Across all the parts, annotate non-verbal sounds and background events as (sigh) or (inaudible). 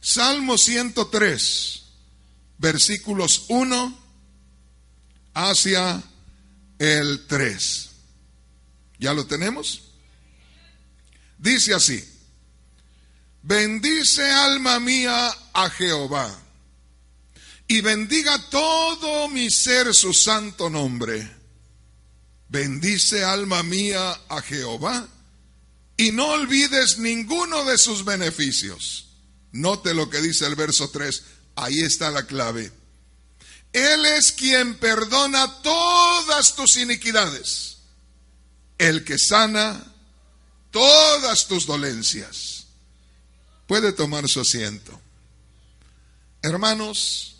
Salmo 103, versículos 1 hacia el 3. ¿Ya lo tenemos? Dice así, bendice alma mía a Jehová y bendiga todo mi ser su santo nombre. Bendice alma mía a Jehová y no olvides ninguno de sus beneficios. Note lo que dice el verso 3, ahí está la clave. Él es quien perdona todas tus iniquidades, el que sana todas tus dolencias. Puede tomar su asiento. Hermanos,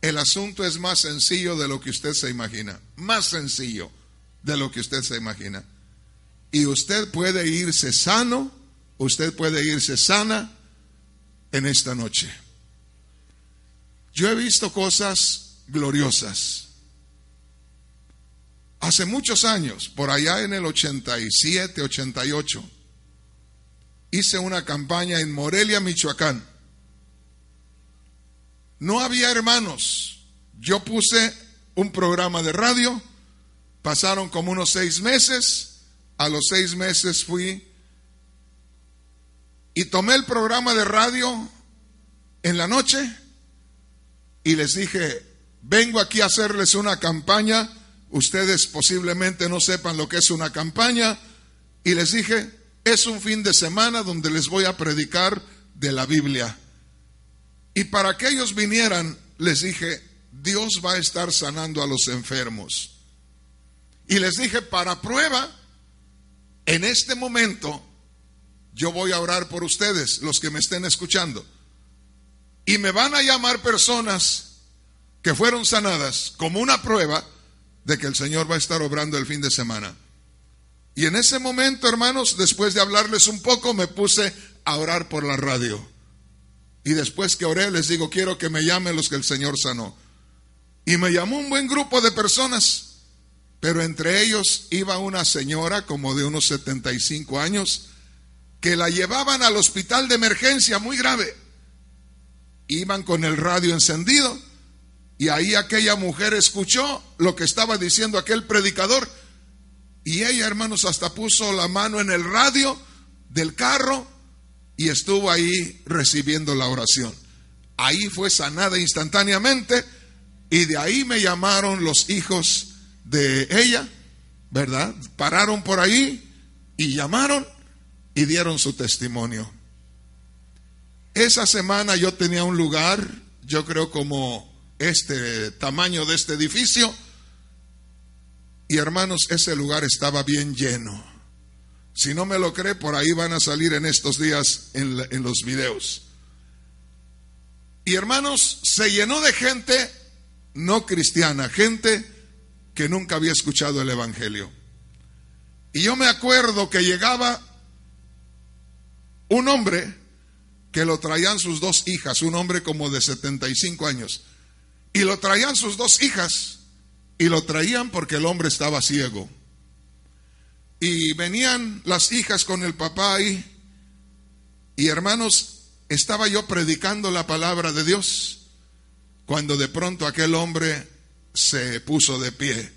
el asunto es más sencillo de lo que usted se imagina, más sencillo de lo que usted se imagina. Y usted puede irse sano, usted puede irse sana en esta noche. Yo he visto cosas gloriosas. Hace muchos años, por allá en el 87, 88, hice una campaña en Morelia, Michoacán. No había hermanos. Yo puse un programa de radio, pasaron como unos seis meses, a los seis meses fui y tomé el programa de radio en la noche y les dije, vengo aquí a hacerles una campaña, ustedes posiblemente no sepan lo que es una campaña, y les dije, es un fin de semana donde les voy a predicar de la Biblia. Y para que ellos vinieran, les dije, Dios va a estar sanando a los enfermos. Y les dije, para prueba, en este momento, yo voy a orar por ustedes, los que me estén escuchando. Y me van a llamar personas que fueron sanadas como una prueba de que el Señor va a estar obrando el fin de semana. Y en ese momento, hermanos, después de hablarles un poco, me puse a orar por la radio. Y después que oré, les digo, quiero que me llamen los que el Señor sanó. Y me llamó un buen grupo de personas, pero entre ellos iba una señora como de unos 75 años, que la llevaban al hospital de emergencia muy grave iban con el radio encendido y ahí aquella mujer escuchó lo que estaba diciendo aquel predicador y ella, hermanos, hasta puso la mano en el radio del carro y estuvo ahí recibiendo la oración. Ahí fue sanada instantáneamente y de ahí me llamaron los hijos de ella, ¿verdad? Pararon por ahí y llamaron y dieron su testimonio. Esa semana yo tenía un lugar, yo creo como este tamaño de este edificio, y hermanos, ese lugar estaba bien lleno. Si no me lo cree, por ahí van a salir en estos días en, en los videos. Y hermanos, se llenó de gente no cristiana, gente que nunca había escuchado el Evangelio. Y yo me acuerdo que llegaba un hombre que lo traían sus dos hijas, un hombre como de 75 años, y lo traían sus dos hijas, y lo traían porque el hombre estaba ciego. Y venían las hijas con el papá ahí, y hermanos, estaba yo predicando la palabra de Dios, cuando de pronto aquel hombre se puso de pie.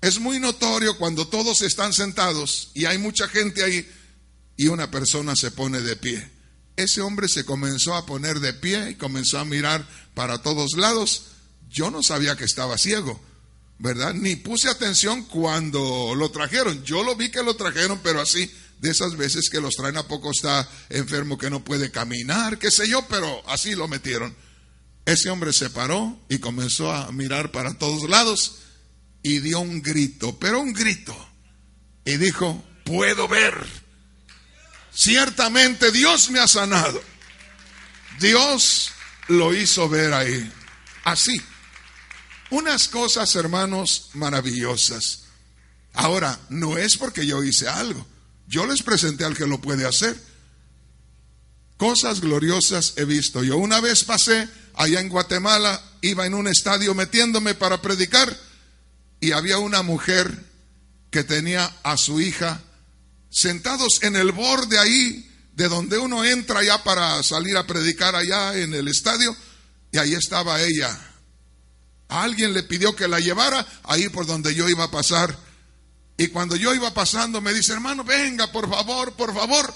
Es muy notorio cuando todos están sentados y hay mucha gente ahí y una persona se pone de pie ese hombre se comenzó a poner de pie y comenzó a mirar para todos lados. Yo no sabía que estaba ciego, ¿verdad? Ni puse atención cuando lo trajeron. Yo lo vi que lo trajeron, pero así, de esas veces que los traen a poco está enfermo que no puede caminar, qué sé yo, pero así lo metieron. Ese hombre se paró y comenzó a mirar para todos lados y dio un grito, pero un grito. Y dijo, puedo ver Ciertamente Dios me ha sanado. Dios lo hizo ver ahí. Así. Unas cosas, hermanos, maravillosas. Ahora, no es porque yo hice algo. Yo les presenté al que lo puede hacer. Cosas gloriosas he visto. Yo una vez pasé allá en Guatemala, iba en un estadio metiéndome para predicar y había una mujer que tenía a su hija sentados en el borde ahí de donde uno entra ya para salir a predicar allá en el estadio, y ahí estaba ella. alguien le pidió que la llevara ahí por donde yo iba a pasar. Y cuando yo iba pasando me dice, hermano, venga, por favor, por favor.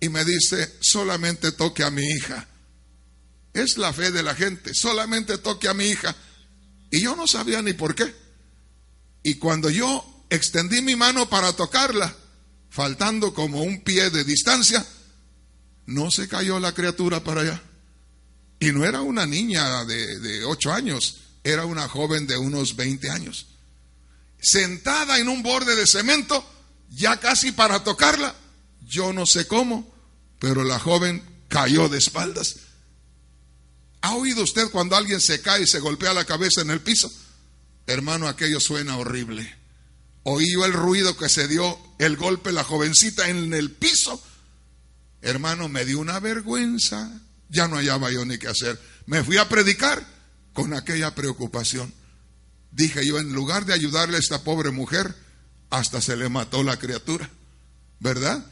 Y me dice, solamente toque a mi hija. Es la fe de la gente, solamente toque a mi hija. Y yo no sabía ni por qué. Y cuando yo extendí mi mano para tocarla, faltando como un pie de distancia, no se cayó la criatura para allá. Y no era una niña de, ocho años, era una joven de unos 20 años. Sentada en un borde de cemento, ya casi para tocarla, yo no sé cómo, pero la joven cayó de espaldas. ¿Ha oído usted cuando alguien se cae y se golpea la cabeza en el piso? Hermano, aquello suena horrible. Oí yo el ruido que se dio, el golpe, la jovencita en el piso. Hermano, me dio una vergüenza. Ya no hallaba yo ni qué hacer. Me fui a predicar con aquella preocupación. Dije yo, en lugar de ayudarle a esta pobre mujer, hasta se le mató la criatura. ¿Verdad?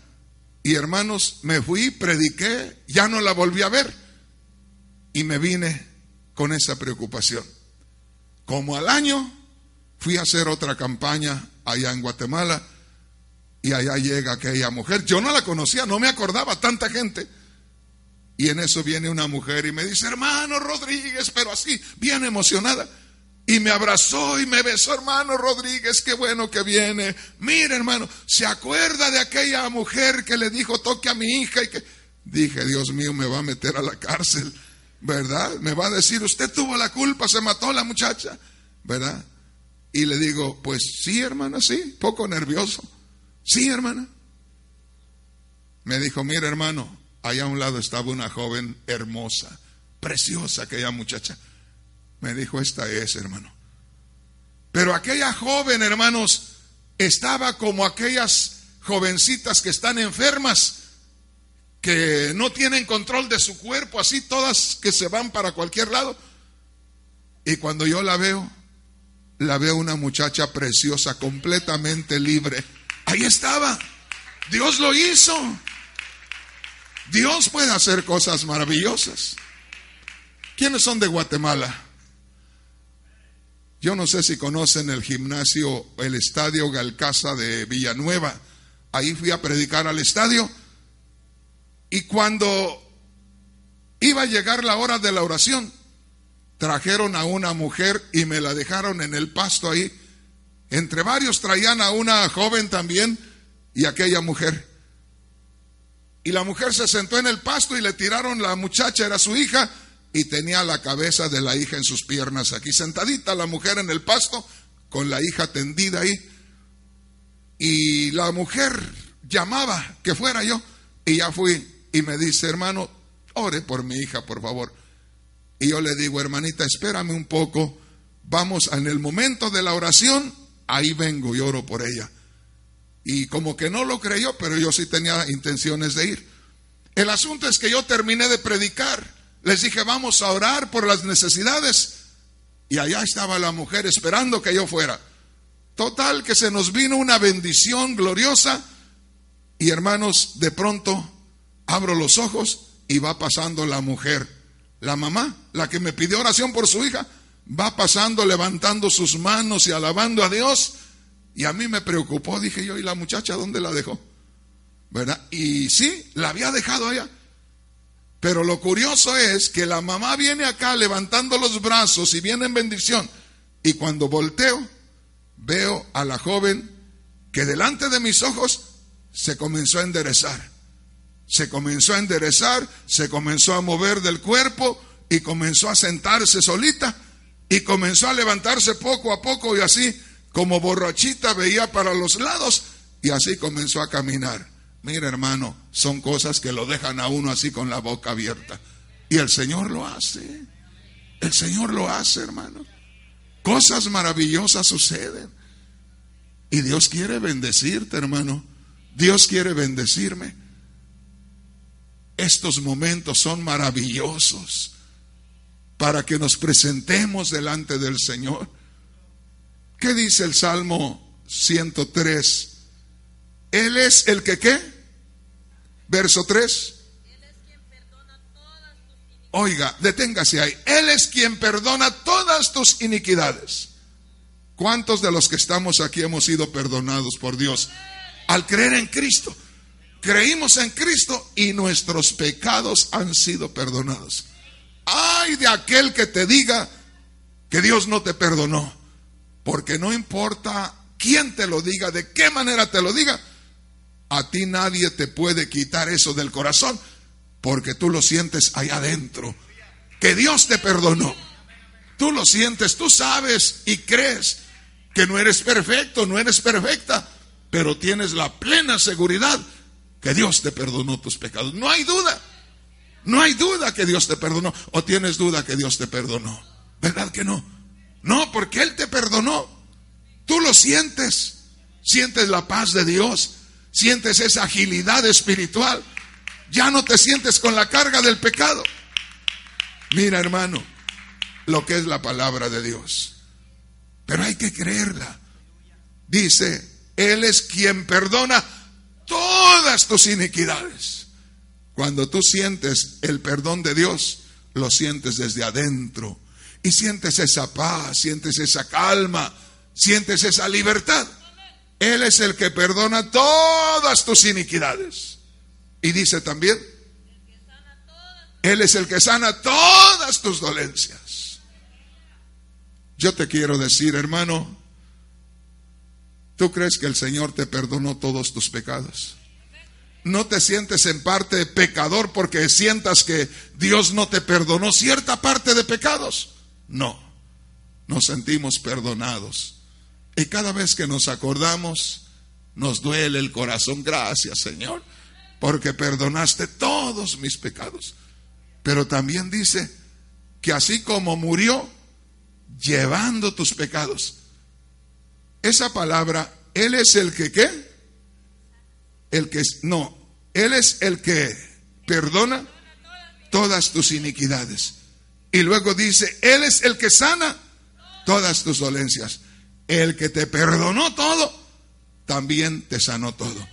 Y hermanos, me fui, prediqué, ya no la volví a ver. Y me vine con esa preocupación. Como al año fui a hacer otra campaña allá en Guatemala y allá llega aquella mujer. Yo no la conocía, no me acordaba tanta gente. Y en eso viene una mujer y me dice, hermano Rodríguez, pero así, bien emocionada. Y me abrazó y me besó, hermano Rodríguez, qué bueno que viene. Mire, hermano, ¿se acuerda de aquella mujer que le dijo toque a mi hija? Y que dije, Dios mío, me va a meter a la cárcel, ¿verdad? Me va a decir, usted tuvo la culpa, se mató la muchacha, ¿verdad? Y le digo, pues sí, hermana, sí, poco nervioso. Sí, hermana. Me dijo, mira, hermano, allá a un lado estaba una joven hermosa, preciosa aquella muchacha. Me dijo, esta es, hermano. Pero aquella joven, hermanos, estaba como aquellas jovencitas que están enfermas, que no tienen control de su cuerpo, así todas que se van para cualquier lado. Y cuando yo la veo, la veo una muchacha preciosa, completamente libre. Ahí estaba. Dios lo hizo. Dios puede hacer cosas maravillosas. ¿Quiénes son de Guatemala? Yo no sé si conocen el gimnasio, el estadio Galcaza de Villanueva. Ahí fui a predicar al estadio. Y cuando iba a llegar la hora de la oración, trajeron a una mujer y me la dejaron en el pasto ahí. Entre varios traían a una joven también y aquella mujer. Y la mujer se sentó en el pasto y le tiraron la muchacha, era su hija, y tenía la cabeza de la hija en sus piernas aquí, sentadita la mujer en el pasto, con la hija tendida ahí. Y la mujer llamaba que fuera yo, y ya fui, y me dice, hermano, ore por mi hija, por favor. Y yo le digo, hermanita, espérame un poco, vamos en el momento de la oración, ahí vengo y oro por ella. Y como que no lo creyó, pero yo sí tenía intenciones de ir. El asunto es que yo terminé de predicar, les dije, vamos a orar por las necesidades. Y allá estaba la mujer esperando que yo fuera. Total, que se nos vino una bendición gloriosa. Y hermanos, de pronto abro los ojos y va pasando la mujer la mamá, la que me pidió oración por su hija, va pasando levantando sus manos y alabando a Dios. Y a mí me preocupó, dije yo, ¿y la muchacha dónde la dejó? ¿Verdad? Y sí, la había dejado allá. Pero lo curioso es que la mamá viene acá levantando los brazos y viene en bendición. Y cuando volteo, veo a la joven que delante de mis ojos se comenzó a enderezar se comenzó a enderezar, se comenzó a mover del cuerpo y comenzó a sentarse solita y comenzó a levantarse poco a poco y así como borrachita veía para los lados y así comenzó a caminar. Mira hermano, son cosas que lo dejan a uno así con la boca abierta. Y el Señor lo hace. El Señor lo hace, hermano. Cosas maravillosas suceden. Y Dios quiere bendecirte, hermano. Dios quiere bendecirme. Estos momentos son maravillosos para que nos presentemos delante del Señor. ¿Qué dice el Salmo 103? Él es el que qué? Verso 3. Oiga, deténgase ahí. Él es quien perdona todas tus iniquidades. ¿Cuántos de los que estamos aquí hemos sido perdonados por Dios al creer en Cristo? Creímos en Cristo y nuestros pecados han sido perdonados. Ay de aquel que te diga que Dios no te perdonó, porque no importa quién te lo diga, de qué manera te lo diga, a ti nadie te puede quitar eso del corazón, porque tú lo sientes allá adentro, que Dios te perdonó. Tú lo sientes, tú sabes y crees que no eres perfecto, no eres perfecta, pero tienes la plena seguridad que Dios te perdonó tus pecados. No hay duda, no hay duda que Dios te perdonó, o tienes duda que Dios te perdonó. ¿Verdad que no? No, porque Él te perdonó. Tú lo sientes, sientes la paz de Dios, sientes esa agilidad espiritual. Ya no te sientes con la carga del pecado. Mira, hermano, lo que es la palabra de Dios. Pero hay que creerla. Dice, Él es quien perdona todas tus iniquidades. Cuando tú sientes el perdón de Dios, lo sientes desde adentro. Y sientes esa paz, sientes esa calma, sientes esa libertad. Él es el que perdona todas tus iniquidades. Y dice también, Él es el que sana todas tus dolencias. Yo te quiero decir, hermano, ¿tú crees que el Señor te perdonó todos tus pecados? No te sientes en parte pecador porque sientas que Dios no te perdonó cierta parte de pecados. No, nos sentimos perdonados. Y cada vez que nos acordamos, nos duele el corazón. Gracias, Señor, porque perdonaste todos mis pecados. Pero también dice que así como murió, llevando tus pecados. Esa palabra, Él es el que qué? El que, no, Él es el que perdona todas tus iniquidades. Y luego dice, Él es el que sana todas tus dolencias. El que te perdonó todo, también te sanó todo.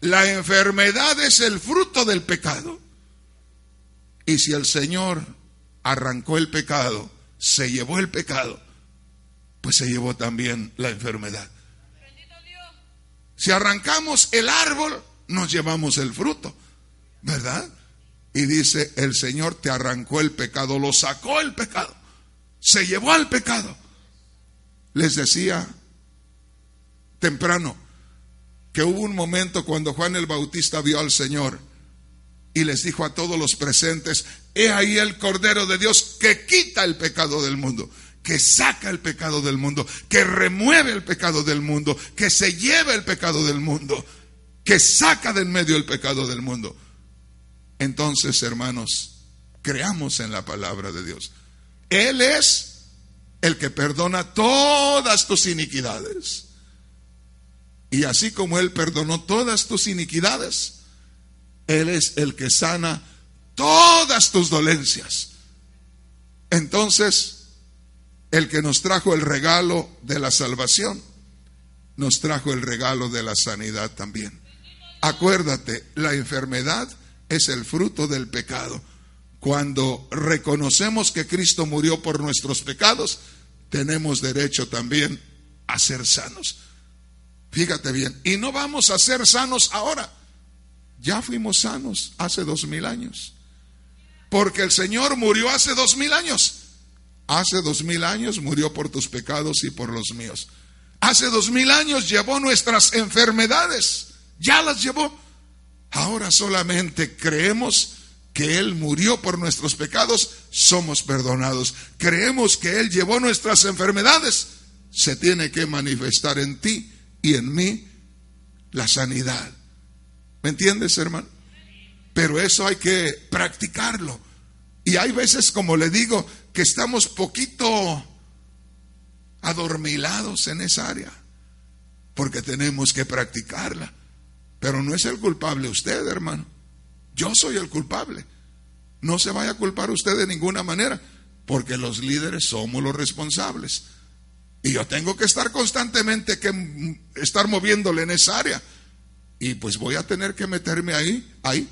La enfermedad es el fruto del pecado. Y si el Señor arrancó el pecado, se llevó el pecado, pues se llevó también la enfermedad. Si arrancamos el árbol, nos llevamos el fruto, ¿verdad? Y dice, el Señor te arrancó el pecado, lo sacó el pecado, se llevó al pecado. Les decía temprano que hubo un momento cuando Juan el Bautista vio al Señor y les dijo a todos los presentes, He ahí el Cordero de Dios que quita el pecado del mundo, que saca el pecado del mundo, que remueve el pecado del mundo, que se lleva el pecado del mundo, que saca de en medio el pecado del mundo. Entonces, hermanos, creamos en la palabra de Dios. Él es el que perdona todas tus iniquidades. Y así como Él perdonó todas tus iniquidades, Él es el que sana todas tus dolencias. Entonces, el que nos trajo el regalo de la salvación, nos trajo el regalo de la sanidad también. Acuérdate, la enfermedad es el fruto del pecado. Cuando reconocemos que Cristo murió por nuestros pecados, tenemos derecho también a ser sanos. Fíjate bien, y no vamos a ser sanos ahora. Ya fuimos sanos hace dos mil años. Porque el Señor murió hace dos mil años. Hace dos mil años murió por tus pecados y por los míos. Hace dos mil años llevó nuestras enfermedades. Ya las llevó. Ahora solamente creemos que Él murió por nuestros pecados, somos perdonados. Creemos que Él llevó nuestras enfermedades. Se tiene que manifestar en ti y en mí la sanidad. ¿Me entiendes, hermano? Pero eso hay que practicarlo. Y hay veces, como le digo, que estamos poquito adormilados en esa área, porque tenemos que practicarla. Pero no es el culpable usted, hermano. Yo soy el culpable. No se vaya a culpar usted de ninguna manera, porque los líderes somos los responsables. Y yo tengo que estar constantemente que estar moviéndole en esa área. y pues voy a tener que meterme ahí, ahí.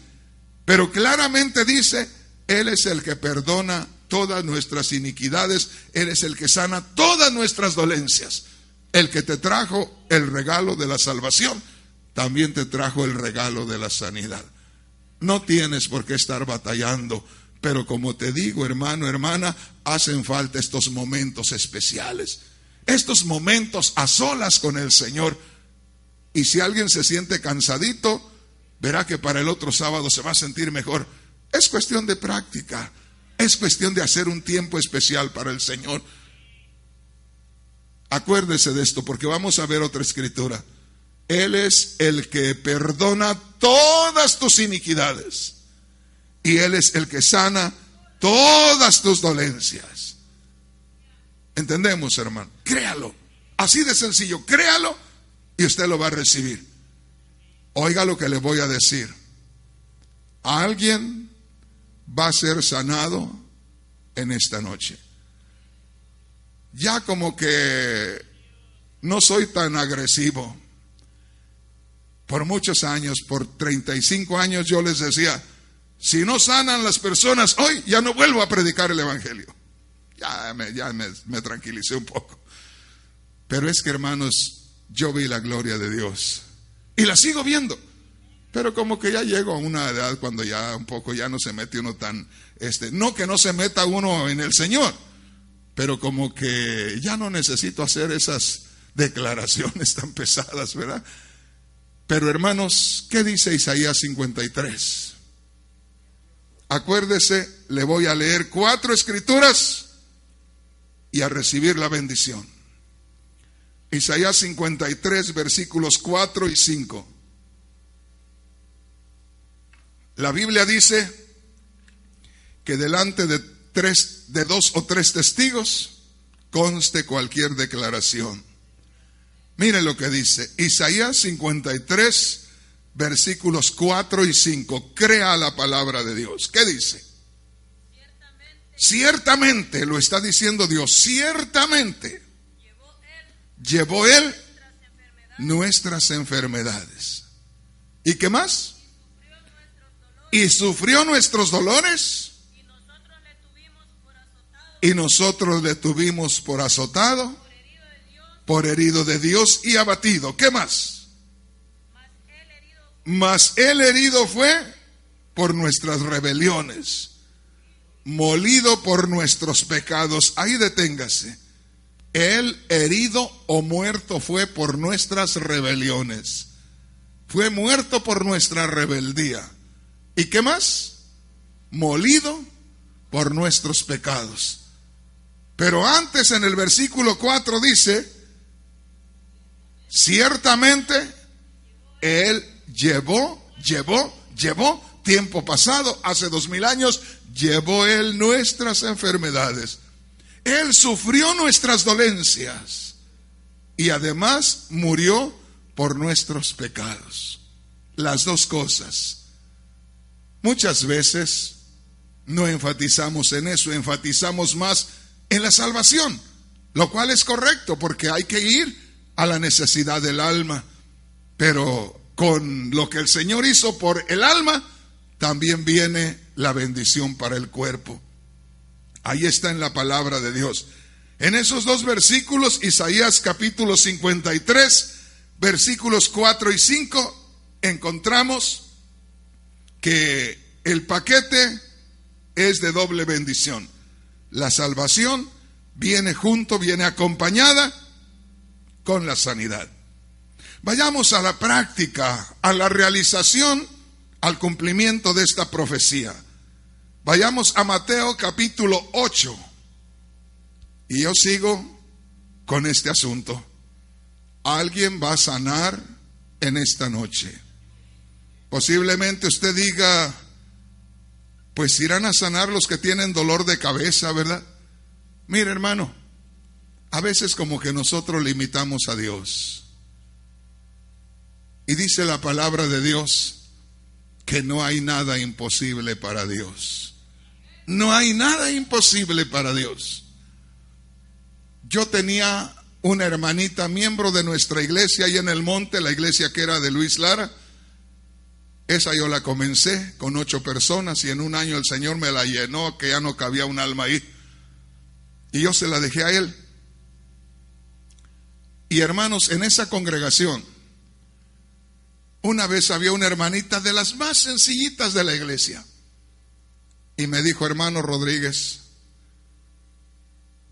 Pero claramente dice, Él es el que perdona todas nuestras iniquidades, Él es el que sana todas nuestras dolencias. El que te trajo el regalo de la salvación, también te trajo el regalo de la sanidad. No tienes por qué estar batallando, pero como te digo, hermano, hermana, hacen falta estos momentos especiales, estos momentos a solas con el Señor. Y si alguien se siente cansadito, verá que para el otro sábado se va a sentir mejor. Es cuestión de práctica. Es cuestión de hacer un tiempo especial para el Señor. Acuérdese de esto porque vamos a ver otra escritura. Él es el que perdona todas tus iniquidades. Y Él es el que sana todas tus dolencias. ¿Entendemos, hermano? Créalo. Así de sencillo. Créalo y usted lo va a recibir. Oiga lo que le voy a decir. Alguien va a ser sanado en esta noche. Ya como que no soy tan agresivo. Por muchos años, por 35 años yo les decía, si no sanan las personas hoy, ya no vuelvo a predicar el Evangelio. Ya me, ya me, tranquilicé un poco. Pero es que hermanos, yo vi la gloria de Dios y la sigo viendo. Pero como que ya llego a una edad cuando ya un poco ya no se mete uno tan, este, no que no se meta uno en el Señor, pero como que ya no necesito hacer esas declaraciones tan pesadas, ¿verdad? Pero hermanos, ¿qué dice Isaías 53? Acuérdese, le voy a leer cuatro escrituras y a recibir la bendición. Isaías 53, versículos 4 y 5. La Biblia dice que delante de tres, de dos o tres testigos conste cualquier declaración. Mire lo que dice Isaías 53, versículos 4 y 5. Crea la palabra de Dios. ¿Qué dice? Ciertamente, ciertamente lo está diciendo Dios, ciertamente llevó Él nuestras enfermedades. ¿Y qué más? Y sufrió nuestros dolores. Y nosotros le tuvimos por azotado, por herido de Dios y abatido. ¿Qué más? Mas el herido fue por nuestras rebeliones, molido por nuestros pecados. Ahí deténgase. Él herido o muerto fue por nuestras rebeliones. Fue muerto por nuestra rebeldía. ¿Y qué más? Molido por nuestros pecados. Pero antes en el versículo 4 dice, ciertamente Él llevó, llevó, llevó, tiempo pasado, hace dos mil años, llevó Él nuestras enfermedades él sufrió nuestras dolencias y además murió por nuestros pecados. Las dos cosas. Muchas veces no enfatizamos en eso, enfatizamos más en la salvación, lo cual es correcto porque hay que ir a la necesidad del alma, pero con lo que el Señor hizo por el alma, también viene la bendición para el cuerpo. Ahí está en la palabra de Dios. En esos dos versículos, Isaías capítulo 53, versículos 4 y 5, encontramos que el paquete es de doble bendición. La salvación viene junto, viene acompañada con la sanidad. Vayamos a la práctica, a la realización, al cumplimiento de esta profecía. Vayamos a Mateo capítulo 8. Y yo sigo con este asunto. Alguien va a sanar en esta noche. Posiblemente usted diga, pues irán a sanar los que tienen dolor de cabeza, ¿verdad? Mire, hermano, a veces como que nosotros limitamos a Dios. Y dice la palabra de Dios que no hay nada imposible para Dios. No hay nada imposible para Dios. Yo tenía una hermanita, miembro de nuestra iglesia ahí en el monte, la iglesia que era de Luis Lara, Esa yo la comencé con ocho personas y en un año el Señor me la llenó que ya no cabía un alma ahí. Y yo se la dejé a Él. Y hermanos, en esa congregación, una vez había una hermanita de las más sencillitas de la iglesia. Y me dijo, hermano Rodríguez,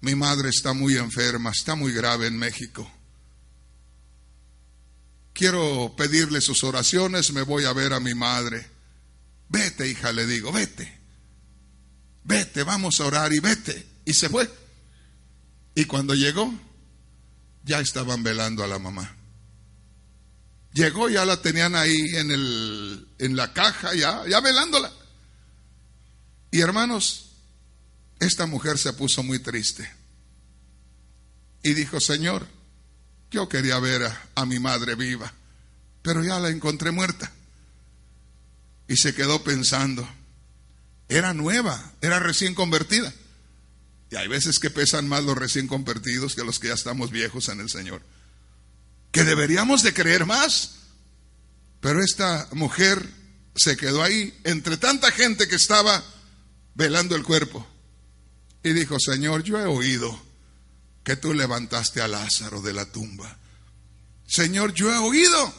mi madre está muy enferma, está muy grave en México. Quiero pedirle sus oraciones, me voy a ver a mi madre. Vete, hija, le digo, vete. Vete, vamos a orar y vete. Y se fue. Y cuando llegó, ya estaban velando a la mamá. Llegó, ya la tenían ahí en, el, en la caja, ya, ya velándola. Y hermanos, esta mujer se puso muy triste. Y dijo, Señor, yo quería ver a, mi madre viva, pero ya la encontré muerta. Y se quedó pensando, era nueva, era recién convertida. Y hay veces que pesan más los recién convertidos que los que ya estamos viejos en el Señor. Que deberíamos de creer más. Pero esta mujer se quedó ahí entre tanta gente que estaba velando el cuerpo. Y dijo, Señor, yo he oído que tú levantaste a Lázaro de la tumba. Señor, yo he oído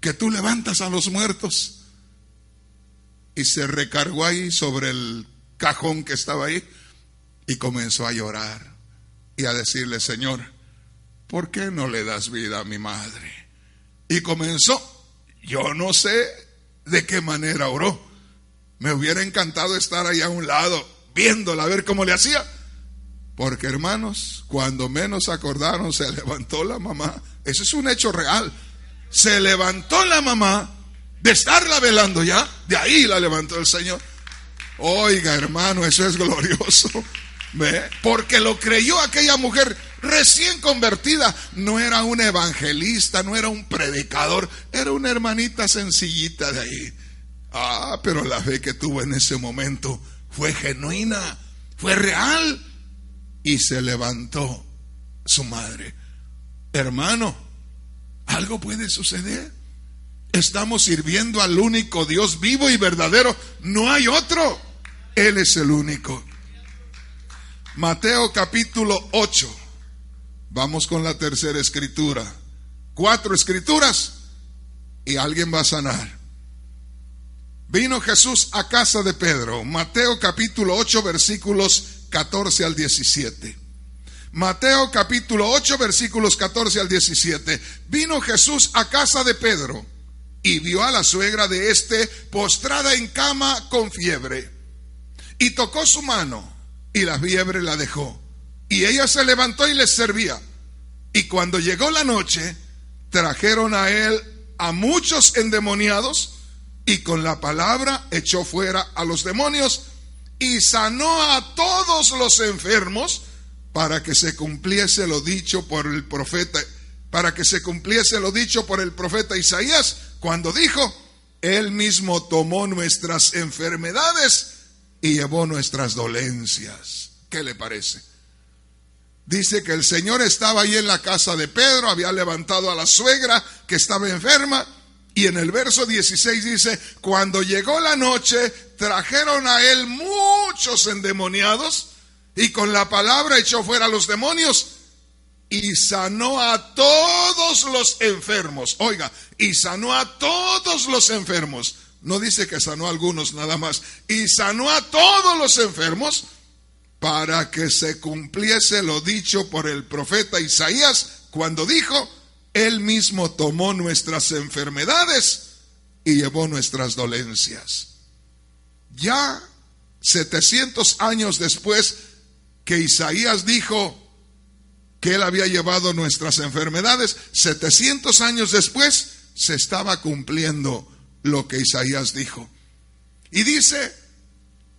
que tú levantas a los muertos. Y se recargó ahí sobre el cajón que estaba ahí y comenzó a llorar y a decirle, Señor, ¿por qué no le das vida a mi madre? Y comenzó, yo no sé de qué manera oró. Me hubiera encantado estar ahí a un lado, viéndola, a ver cómo le hacía. Porque hermanos, cuando menos acordaron, se levantó la mamá. Eso es un hecho real. Se levantó la mamá de estarla velando ya. De ahí la levantó el Señor. Oiga, hermano, eso es glorioso. ¿Ve? Porque lo creyó aquella mujer recién convertida. No era un evangelista, no era un predicador, era una hermanita sencillita de ahí. Ah, pero la fe que tuvo en ese momento fue genuina, fue real y se levantó su madre. Hermano, algo puede suceder. Estamos sirviendo al único Dios vivo y verdadero. No hay otro. Él es el único. Mateo capítulo 8. Vamos con la tercera escritura. Cuatro escrituras y alguien va a sanar. Vino Jesús a casa de Pedro. Mateo capítulo 8 versículos 14 al 17. Mateo capítulo 8 versículos 14 al 17. Vino Jesús a casa de Pedro y vio a la suegra de éste postrada en cama con fiebre. Y tocó su mano y la fiebre la dejó. Y ella se levantó y les servía. Y cuando llegó la noche, trajeron a él a muchos endemoniados y con la palabra echó fuera a los demonios y sanó a todos los enfermos para que se cumpliese lo dicho por el profeta, para que se cumpliese lo dicho por el profeta Isaías cuando dijo, Él mismo tomó nuestras enfermedades y llevó nuestras dolencias. ¿Qué le parece? Dice que el Señor estaba ahí en la casa de Pedro, había levantado a la suegra que estaba enferma y en el verso 16 dice, cuando llegó la noche, trajeron a él muchos endemoniados y con la palabra echó fuera a los demonios y sanó a todos los enfermos. Oiga, y sanó a todos los enfermos. No dice que sanó a algunos nada más. Y sanó a todos los enfermos para que se cumpliese lo dicho por el profeta Isaías cuando dijo, él mismo tomó nuestras enfermedades y llevó nuestras dolencias. Ya 700 años después que Isaías dijo que él había llevado nuestras enfermedades, 700 años después se estaba cumpliendo lo que Isaías dijo. Y dice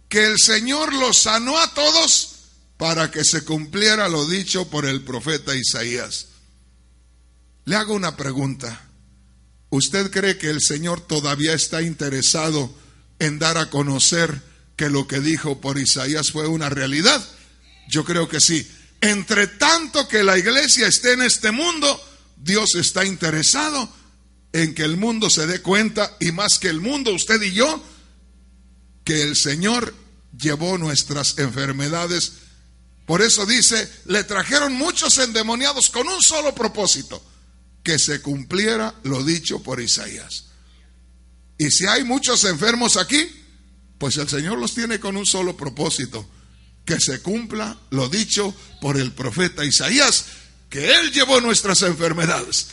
que el Señor los sanó a todos para que se cumpliera lo dicho por el profeta Isaías. Le hago una pregunta. ¿Usted cree que el Señor todavía está interesado en dar a conocer que lo que dijo por Isaías fue una realidad? Yo creo que sí. Entre tanto que la iglesia esté en este mundo, Dios está interesado en que el mundo se dé cuenta, y más que el mundo, usted y yo, que el Señor llevó nuestras enfermedades. Por eso dice, le trajeron muchos endemoniados con un solo propósito, que se cumpliera lo dicho por Isaías. Y si hay muchos enfermos aquí, pues el Señor los tiene con un solo propósito, que se cumpla lo dicho por el profeta Isaías, que Él llevó nuestras enfermedades.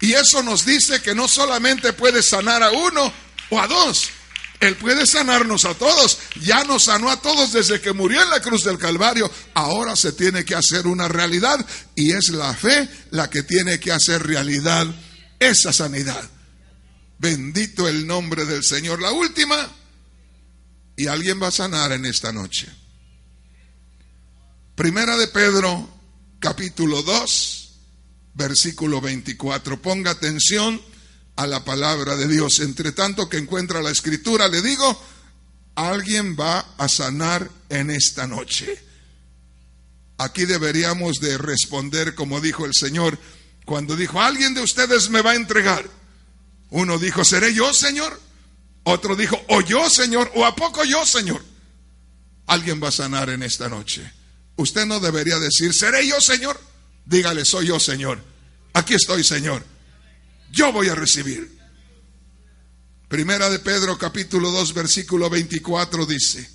Y eso nos dice que no solamente puede sanar a uno o a dos, Él puede sanarnos a todos. Ya nos sanó a todos desde que murió en la cruz del Calvario. Ahora se tiene que hacer una realidad y es la fe la que tiene que hacer realidad esa sanidad. Bendito el nombre del Señor. La última, y alguien va a sanar en esta noche. Primera de Pedro, capítulo 2, versículo 24. Ponga atención a la palabra de Dios. Entre tanto que encuentra la escritura, le digo, alguien va a sanar en esta noche. Aquí deberíamos de responder como dijo el Señor cuando dijo, alguien de ustedes me va a entregar. Uno dijo, ¿seré yo, Señor? Otro dijo, o yo, Señor, o a poco yo, Señor. Alguien va a sanar en esta noche. Usted no debería decir, ¿seré yo, Señor? Dígale, soy yo, Señor. Aquí estoy, Señor. Yo voy a recibir. Primera de Pedro capítulo 2 versículo 24 dice,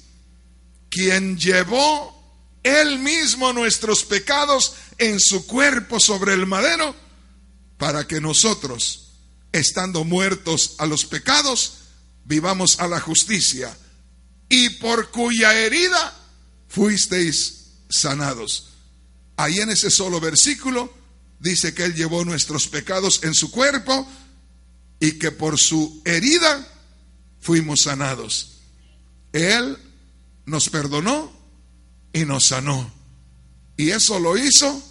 quien llevó él mismo nuestros pecados en su cuerpo sobre el madero, para que nosotros, estando muertos a los pecados, vivamos a la justicia, y por cuya herida fuisteis sanados. Ahí en ese solo versículo dice que Él llevó nuestros pecados en su cuerpo y que por su herida fuimos sanados. Él nos perdonó y nos sanó. Y eso lo hizo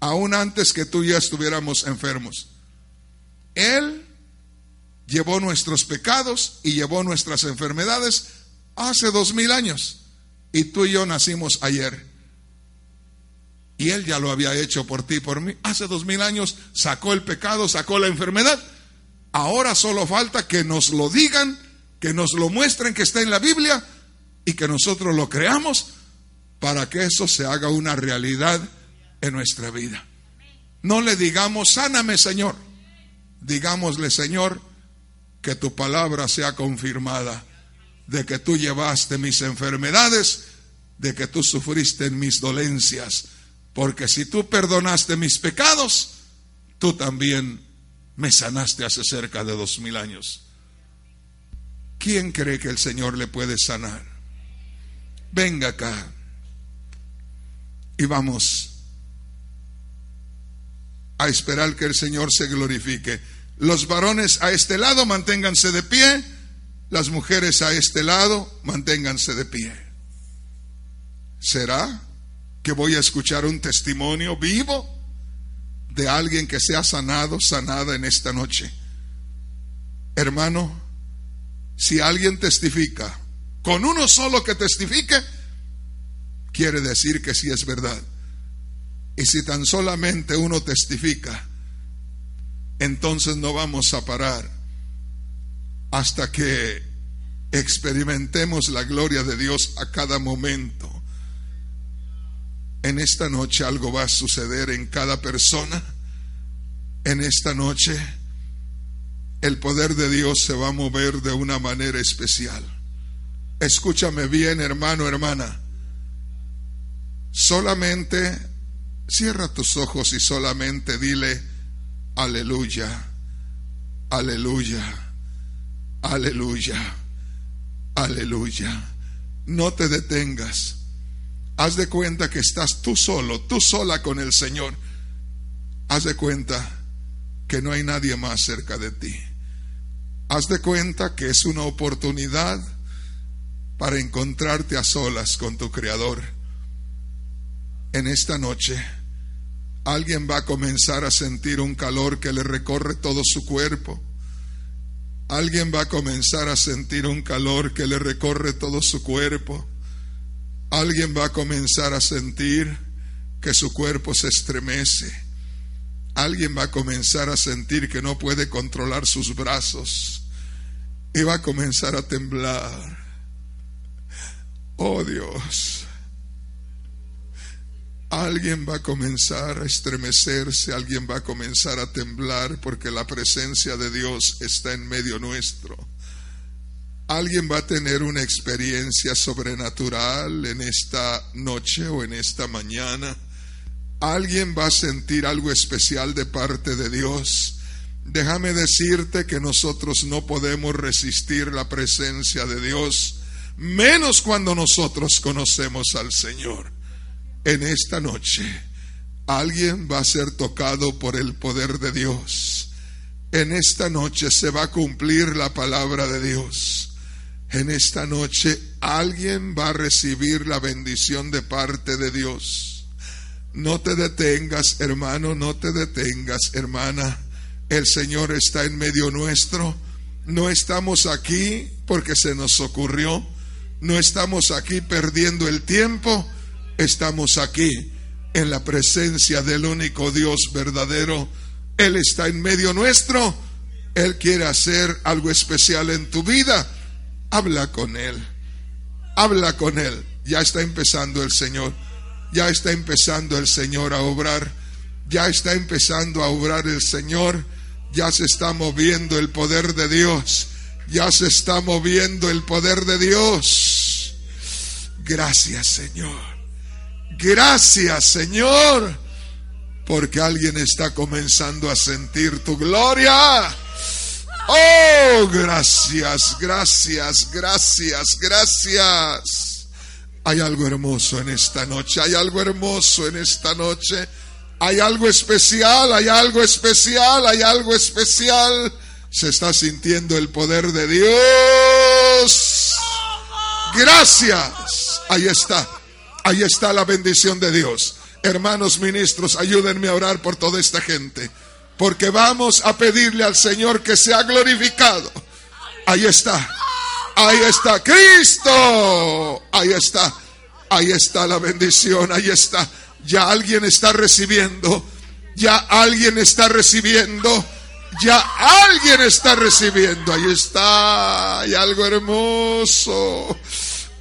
aún antes que tú y yo estuviéramos enfermos. Él llevó nuestros pecados y llevó nuestras enfermedades hace dos mil años. Y tú y yo nacimos ayer. Y Él ya lo había hecho por ti, por mí. Hace dos mil años sacó el pecado, sacó la enfermedad. Ahora solo falta que nos lo digan, que nos lo muestren que está en la Biblia y que nosotros lo creamos para que eso se haga una realidad en nuestra vida. No le digamos, sáname Señor. Digámosle, Señor, que tu palabra sea confirmada, de que tú llevaste mis enfermedades, de que tú sufriste mis dolencias porque si tú perdonaste mis pecados, tú también me sanaste hace cerca de dos mil años. ¿Quién cree que el Señor le puede sanar? Venga acá y vamos a esperar que el Señor se glorifique. Los varones a este lado manténganse de pie, las mujeres a este lado manténganse de pie. ¿Será? que voy a escuchar un testimonio vivo de alguien que sea sanado, sanada en esta noche. Hermano, si alguien testifica, con uno solo que testifique, quiere decir que sí es verdad. Y si tan solamente uno testifica, entonces no vamos a parar hasta que experimentemos la gloria de Dios a cada momento. En esta noche algo va a suceder en cada persona. En esta noche el poder de Dios se va a mover de una manera especial. Escúchame bien, hermano, hermana. Solamente cierra tus ojos y solamente dile, aleluya, aleluya, aleluya, aleluya. No te detengas. Haz de cuenta que estás tú solo, tú sola con el Señor. Haz de cuenta que no hay nadie más cerca de ti. Haz de cuenta que es una oportunidad para encontrarte a solas con tu Creador. En esta noche, alguien va a comenzar a sentir un calor que le recorre todo su cuerpo. Alguien va a comenzar a sentir un calor que le recorre todo su cuerpo alguien va a comenzar a sentir que su cuerpo se estremece. alguien va a comenzar a sentir que no puede controlar sus brazos y va a comenzar a temblar. Oh Dios. Alguien va a comenzar a estremecerse, alguien va a comenzar a temblar porque la presencia de Dios está en medio nuestro. Alguien va a tener una experiencia sobrenatural en esta noche o en esta mañana. Alguien va a sentir algo especial de parte de Dios. Déjame decirte que nosotros no podemos resistir la presencia de Dios, menos cuando nosotros conocemos al Señor en esta noche alguien va a ser tocado por el poder de Dios. En esta noche se va a cumplir la palabra de Dios. En esta noche alguien va a recibir la bendición de parte de Dios. No te detengas, hermano, no te detengas, hermana. El Señor está en medio nuestro. No estamos aquí porque se nos ocurrió. No estamos aquí perdiendo el tiempo estamos aquí en la presencia del único Dios verdadero. Él está en medio nuestro. Él quiere hacer algo especial en tu vida. Habla con Él. Habla con Él. Ya está empezando el Señor. Ya está empezando el Señor a obrar. Ya está empezando a obrar el Señor. Ya se está moviendo el poder de Dios. Ya se está moviendo el poder de Dios. Gracias Señor. Gracias, Señor, porque alguien está comenzando a sentir tu gloria. Oh, gracias, gracias, gracias, gracias. Hay algo hermoso en esta noche, hay algo hermoso en esta noche. Hay algo especial, hay algo especial, hay algo especial. Se está sintiendo el poder de Dios. Gracias. Ahí está. Ahí está la bendición de Dios. Hermanos ministros, ayúdenme a orar por toda esta gente. Porque vamos a pedirle al Señor que sea glorificado. Ahí está. Ahí está Cristo. Ahí está. Ahí está la bendición. Ahí está. Ya alguien está recibiendo. Ya alguien está recibiendo. Ya alguien está recibiendo. Ahí está. Hay algo hermoso.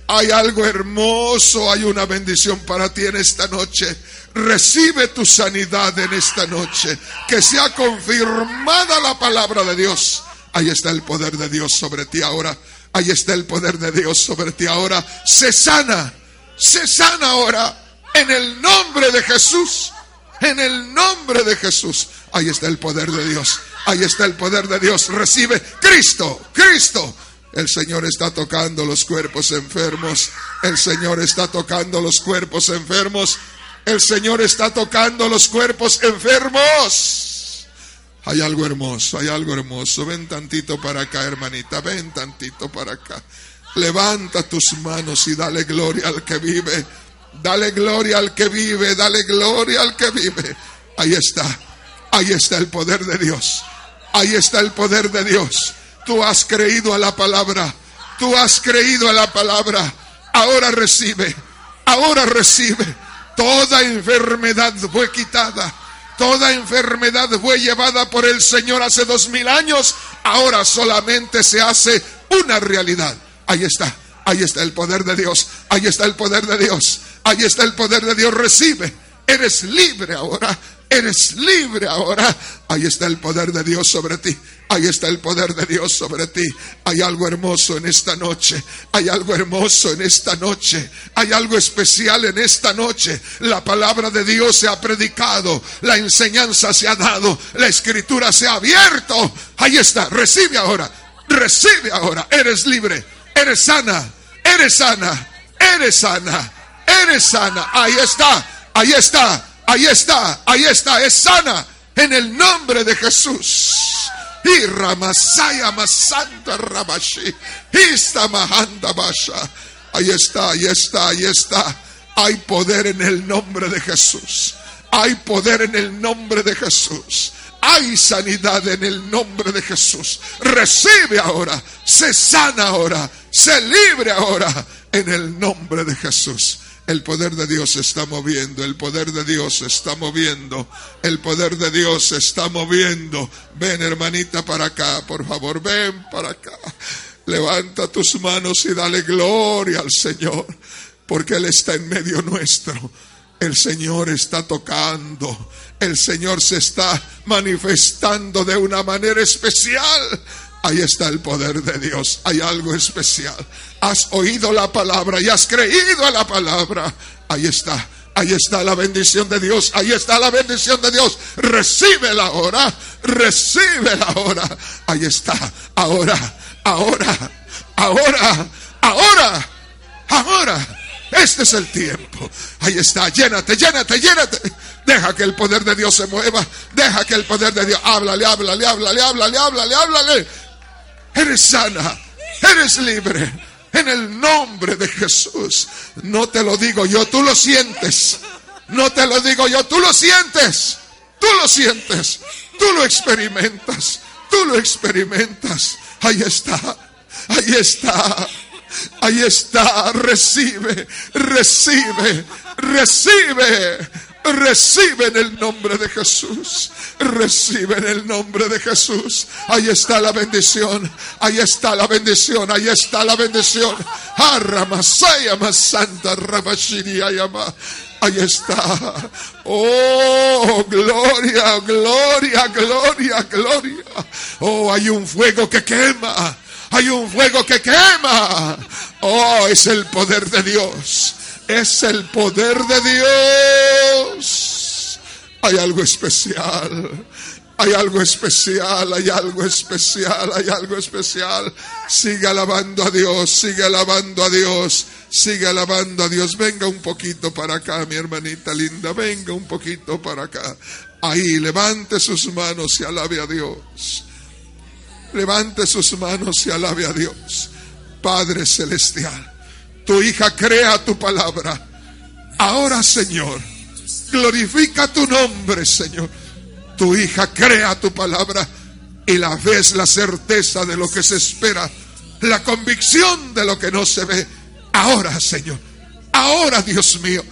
Hay algo hermoso, hay una bendición para ti en esta noche. Recibe tu sanidad en esta noche. Que sea confirmada la palabra de Dios. Ahí está el poder de Dios sobre ti ahora. Ahí está el poder de Dios sobre ti ahora. Se sana. Se sana ahora. En el nombre de Jesús. En el nombre de Jesús. Ahí está el poder de Dios. Ahí está el poder de Dios. Recibe Cristo. Cristo el Señor está tocando los cuerpos enfermos. El Señor está tocando los cuerpos enfermos. El Señor está tocando los cuerpos enfermos. Hay algo hermoso, hay algo hermoso. Ven tantito para acá, hermanita. Ven tantito para acá. Levanta tus manos y dale gloria al que vive. Dale gloria al que vive. Dale gloria al que vive. Ahí está. Ahí está el poder de Dios. Ahí está el poder de Dios. Tú has creído a la palabra. Tú has creído a la palabra. Ahora recibe. Ahora recibe. Toda enfermedad fue quitada. Toda enfermedad fue llevada por el Señor hace dos mil años. Ahora solamente se hace una realidad. Ahí está. Ahí está el poder de Dios. Ahí está el poder de Dios. Ahí está el poder de Dios. Recibe. Eres libre ahora. Eres libre ahora. Ahí está el poder de Dios sobre ti. Ahí está el poder de Dios sobre ti. Hay algo hermoso en esta noche. Hay algo hermoso en esta noche. Hay algo especial en esta noche. La palabra de Dios se ha predicado. La enseñanza se ha dado. La escritura se ha abierto. Ahí está. Recibe ahora. Recibe ahora. Eres libre. Eres sana. Eres sana. Eres sana. Eres sana. Ahí está. Ahí está. Ahí está. Ahí está. Es sana. En el nombre de Jesús. Y Ramasaya Masanta Rabashi. Basha. Ahí está, ahí está, ahí está. Hay poder en el nombre de Jesús. Hay poder en el nombre de Jesús. Hay sanidad en el nombre de Jesús. Recibe ahora. Se sana ahora. Se libre ahora. En el nombre de Jesús. El poder de Dios se está moviendo, el poder de Dios se está moviendo, el poder de Dios se está moviendo. Ven hermanita para acá, por favor, ven para acá. Levanta tus manos y dale gloria al Señor, porque Él está en medio nuestro. El Señor está tocando, el Señor se está manifestando de una manera especial. Ahí está el poder de Dios. Hay algo especial. Has oído la palabra y has creído a la palabra. Ahí está. Ahí está la bendición de Dios. Ahí está la bendición de Dios. Recíbela ahora. Recíbela ahora. Ahí está. Ahora. Ahora. Ahora. Ahora. Ahora. Este es el tiempo. Ahí está. Llénate, llénate, llénate. Deja que el poder de Dios se mueva. Deja que el poder de Dios. Háblale, háblale, háblale, háblale, háblale, háblale. Eres sana. Eres libre. En el nombre de Jesús. No te lo digo yo, tú lo sientes. No te lo digo yo, tú lo sientes. Tú lo sientes. Tú lo experimentas. Tú lo experimentas. Ahí está. Ahí está. Ahí está, recibe, recibe, recibe, recibe en el nombre de Jesús, recibe en el nombre de Jesús. Ahí está la bendición, ahí está la bendición, ahí está la bendición. Santa Ahí está. Oh, gloria, gloria, gloria, gloria. Oh, hay un fuego que quema. Hay un fuego que quema. Oh, es el poder de Dios. Es el poder de Dios. Hay algo especial. Hay algo especial, hay algo especial, hay algo especial. Sigue alabando a Dios, sigue alabando a Dios, sigue alabando a Dios. Venga un poquito para acá, mi hermanita linda, venga un poquito para acá. Ahí, levante sus manos y alabe a Dios. Levante sus manos y alabe a Dios. Padre Celestial, tu hija crea tu palabra. Ahora, Señor, glorifica tu nombre, Señor. Tu hija crea tu palabra y la ves la certeza de lo que se espera, la convicción de lo que no se ve. Ahora, Señor, ahora, Dios mío,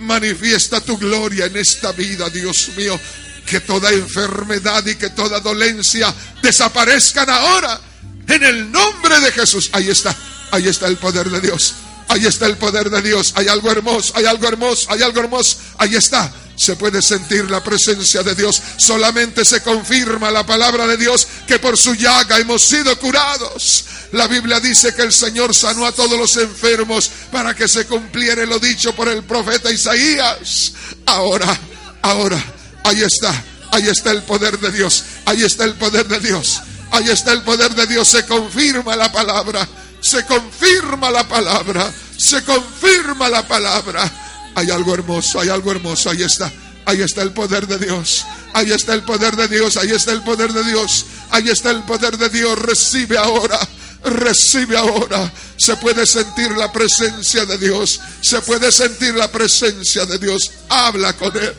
manifiesta tu gloria en esta vida, Dios mío que toda enfermedad y que toda dolencia desaparezcan ahora. En el nombre de Jesús. Ahí está, ahí está el poder de Dios. Ahí está el poder de Dios. Hay algo hermoso, hay algo hermoso, hay algo hermoso. Ahí está. Se puede sentir la presencia de Dios. Solamente se confirma la palabra de Dios que por su llaga hemos sido curados. La Biblia dice que el Señor sanó a todos los enfermos para que se cumpliera lo dicho por el profeta Isaías. Ahora, ahora Ahí está, ahí está el poder de Dios, ahí está el poder de Dios, ahí está el poder de Dios, se confirma la palabra, se confirma la palabra, se confirma la palabra. Hay algo hermoso, hay algo hermoso, ahí está. Ahí está el poder de Dios. Ahí está el poder de Dios. Ahí está el poder de Dios. Ahí está el poder de Dios. Recibe ahora. Recibe ahora. Se puede sentir la presencia de Dios. Se puede sentir la presencia de Dios. Habla con Él.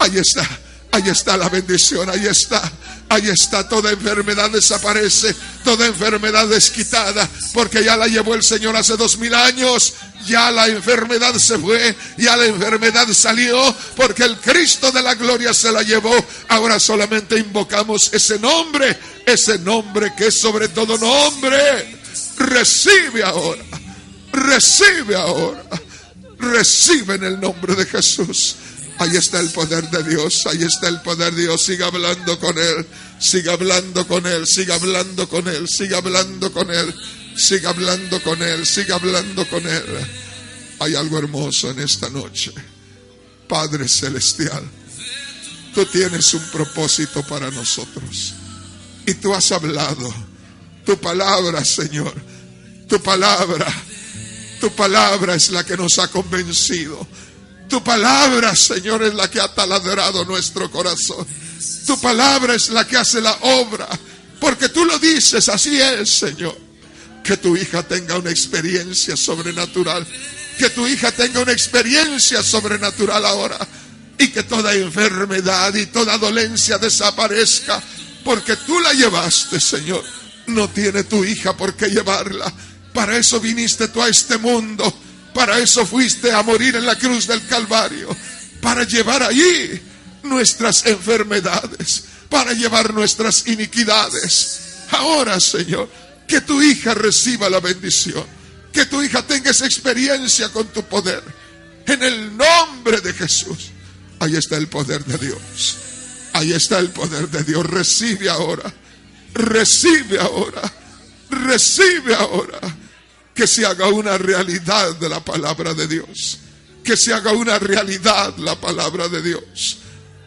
Ahí está. Ahí está la bendición, ahí está. Ahí está, toda enfermedad desaparece, toda enfermedad es quitada, porque ya la llevó el Señor hace dos mil años. Ya la enfermedad se fue, ya la enfermedad salió, porque el Cristo de la gloria se la llevó. Ahora solamente invocamos ese nombre, ese nombre que es sobre todo nombre. Recibe ahora, recibe ahora, recibe en el nombre de Jesús. Ahí está el poder de Dios, ahí está el poder de Dios. Siga hablando con Él, siga hablando con Él, siga hablando con Él, siga hablando con Él, siga hablando con Él, siga hablando con Él. Hay algo hermoso en esta noche. Padre Celestial, tú tienes un propósito para nosotros. Y tú has hablado. Tu palabra, Señor, tu palabra, tu palabra es la que nos ha convencido. Tu palabra, Señor, es la que ha taladrado nuestro corazón. Tu palabra es la que hace la obra. Porque tú lo dices, así es, Señor. Que tu hija tenga una experiencia sobrenatural. Que tu hija tenga una experiencia sobrenatural ahora. Y que toda enfermedad y toda dolencia desaparezca. Porque tú la llevaste, Señor. No tiene tu hija por qué llevarla. Para eso viniste tú a este mundo Para eso fuiste a morir en la cruz del Calvario. Para llevar allí nuestras enfermedades. Para llevar nuestras iniquidades. Ahora, Señor, que tu hija reciba la bendición. Que tu hija tenga esa experiencia con tu poder. En el nombre de Jesús. Ahí está el poder de Dios. Ahí está el poder de Dios. Recibe ahora. Recibe ahora. Recibe ahora. Que se haga una realidad la palabra de Dios. Que se haga una realidad la palabra de Dios.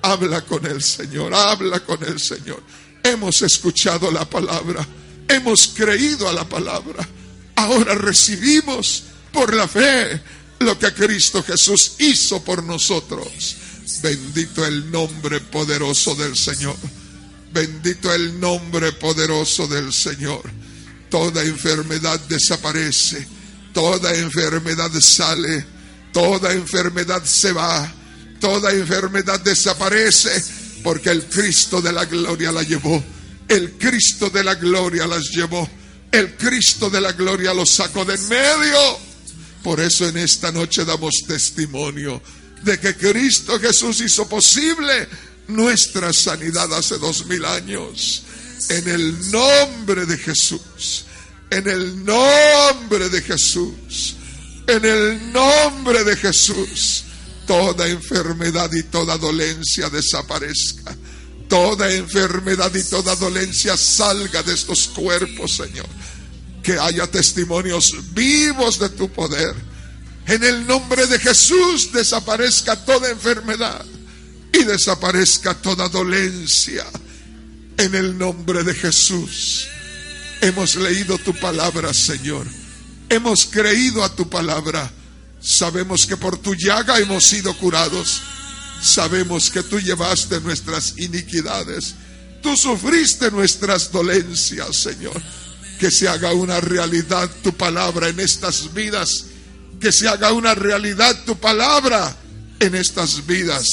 Habla con el Señor. Habla con el Señor. Hemos escuchado la palabra. Hemos creído a la palabra. Ahora recibimos por la fe lo que Cristo Jesús hizo por nosotros. Bendito el nombre poderoso del Señor. Bendito el nombre poderoso del Señor. Toda enfermedad desaparece. Toda enfermedad sale. Toda enfermedad se va. Toda enfermedad desaparece porque el Cristo de la gloria la llevó. El Cristo de la gloria las llevó. El Cristo de la gloria los sacó de en medio. Por eso en esta noche damos testimonio de que Cristo Jesús hizo posible nuestra sanidad hace dos mil años. En el nombre de Jesús. En el nombre de Jesús. En el nombre de Jesús. Toda enfermedad y toda dolencia desaparezca. Toda enfermedad y toda dolencia salga de estos cuerpos, Señor. Que haya testimonios vivos de tu poder en el nombre de Jesús desaparezca toda enfermedad y desaparezca toda dolencia. En el nombre de Jesús. Hemos leído tu palabra, Señor. Hemos creído a tu palabra. Sabemos que por tu llaga hemos sido curados. Sabemos que tú llevaste nuestras iniquidades. Tú sufriste nuestras dolencias, Señor. Que se haga una realidad tu palabra en estas vidas que se haga una realidad tu palabra en estas vidas.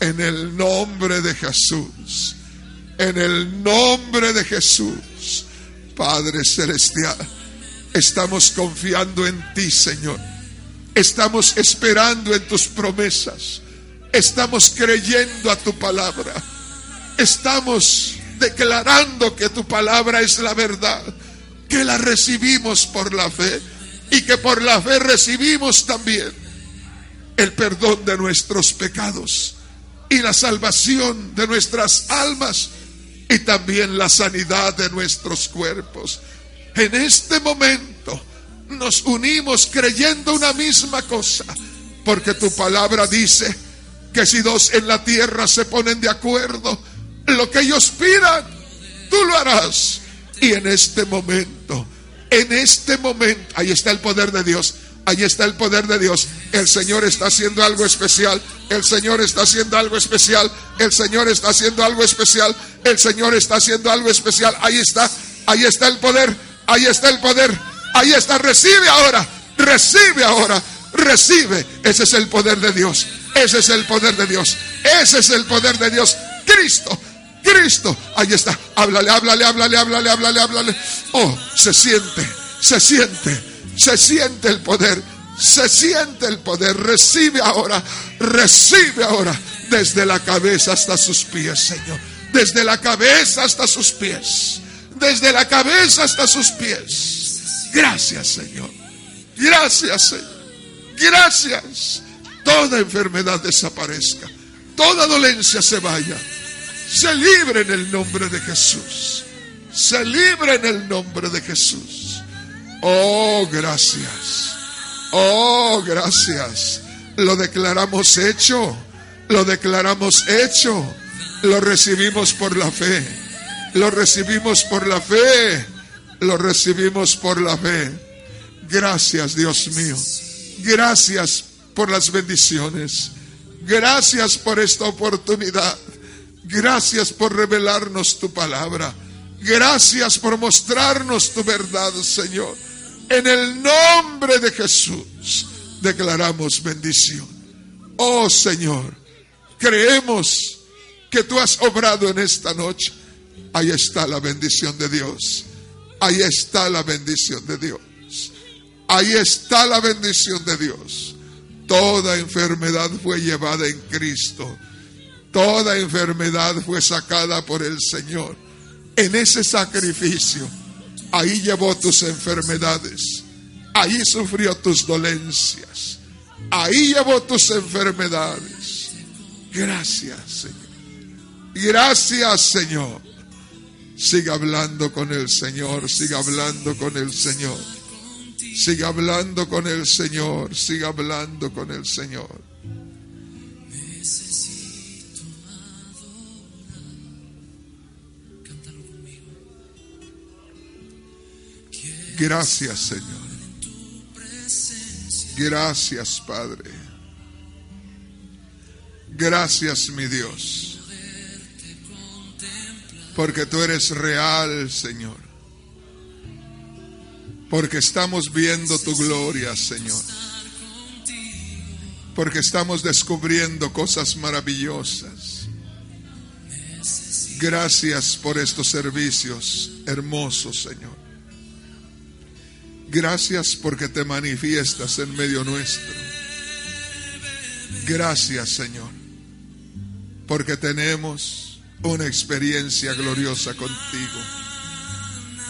En el nombre de Jesús. En el nombre de Jesús. Padre Celestial, estamos confiando en ti, Señor. Estamos esperando en tus promesas. Estamos creyendo a tu palabra. Estamos declarando que tu palabra es la verdad. Que la recibimos por la fe y que por la fe recibimos también el perdón de nuestros pecados y la salvación de nuestras almas y también la sanidad de nuestros cuerpos. En este momento nos unimos creyendo una misma cosa, porque tu palabra dice que si dos en la tierra se ponen de acuerdo, lo que ellos pidan, tú lo harás. Y en este momento en este momento, ahí está el poder de Dios. Ahí está el poder de Dios. El Señor está haciendo algo especial. El Señor está haciendo algo especial. El Señor está haciendo algo especial. El Señor está haciendo algo especial. Ahí está. Ahí está el poder. Ahí está el poder. Ahí está. Recibe ahora. Recibe ahora. Recibe. Ese es el poder de Dios. Ese es el poder de Dios. Ese es el poder de Dios. Cristo Cristo. Ahí está. Háblale, háblale, háblale, háblale, háblale, háblale. Oh, se siente, se siente, se siente el poder. Se siente el poder. Recibe ahora, recibe ahora. Desde la cabeza hasta sus pies, Señor. Desde la cabeza hasta sus pies. Desde la cabeza hasta sus pies. Gracias, Señor. Gracias, Señor. Gracias. Toda enfermedad desaparezca. Toda dolencia se vaya se libre en el nombre de Jesús. Se libre en el nombre de Jesús. Oh, gracias. Oh, gracias. Lo declaramos hecho. Lo declaramos hecho. Lo recibimos por la fe. Lo recibimos por la fe. Lo recibimos por la fe. Gracias, Dios mío. Gracias por las bendiciones. Gracias por esta oportunidad. Gracias por revelarnos tu palabra. Gracias por mostrarnos tu verdad, Señor. En el nombre de Jesús declaramos bendición. Oh Señor, creemos que tú has obrado en esta noche. Ahí está la bendición de Dios. Ahí está la bendición de Dios. Ahí está la bendición de Dios. Toda enfermedad fue llevada en Cristo. Toda enfermedad fue sacada por el Señor. En ese sacrificio, ahí llevó tus enfermedades. Ahí sufrió tus dolencias. Ahí llevó tus enfermedades. Gracias, Señor. Gracias, Señor. Siga hablando con el Señor, siga hablando con el Señor. Siga hablando con el Señor, siga hablando con el Señor. Gracias, Señor. Gracias, Padre. Gracias, mi Dios. Porque tú eres real, Señor. Porque estamos viendo tu gloria, Señor. Porque estamos descubriendo cosas maravillosas. Gracias por estos servicios hermosos, Señor. Gracias porque te manifiestas en medio nuestro. Gracias, Señor, porque tenemos una experiencia gloriosa contigo.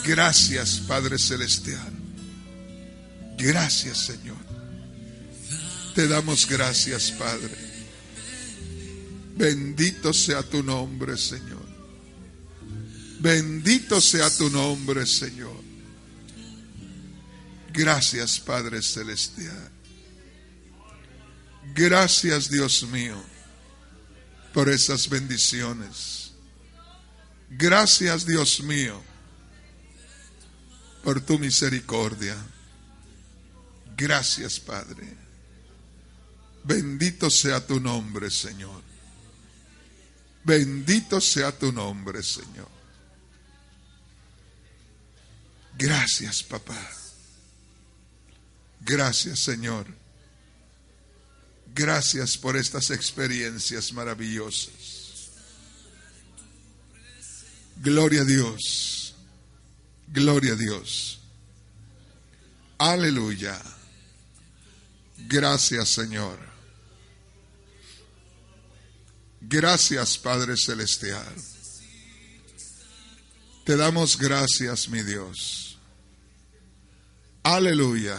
Gracias, Padre Celestial. Gracias, Señor. Te damos gracias, Padre. Bendito sea tu nombre, Señor. Bendito sea tu nombre, Señor. Gracias, Padre Celestial. Gracias, Dios mío, por esas bendiciones. Gracias, Dios mío, por tu misericordia. Gracias, Padre. Bendito sea tu nombre, Señor. Bendito sea tu nombre, Señor. Gracias, papá. Gracias, Señor. Gracias por estas experiencias maravillosas. Gloria a Dios. Gloria a Dios. Aleluya. Gracias, Señor. Gracias, Padre Celestial. Te damos gracias, mi Dios. Aleluya.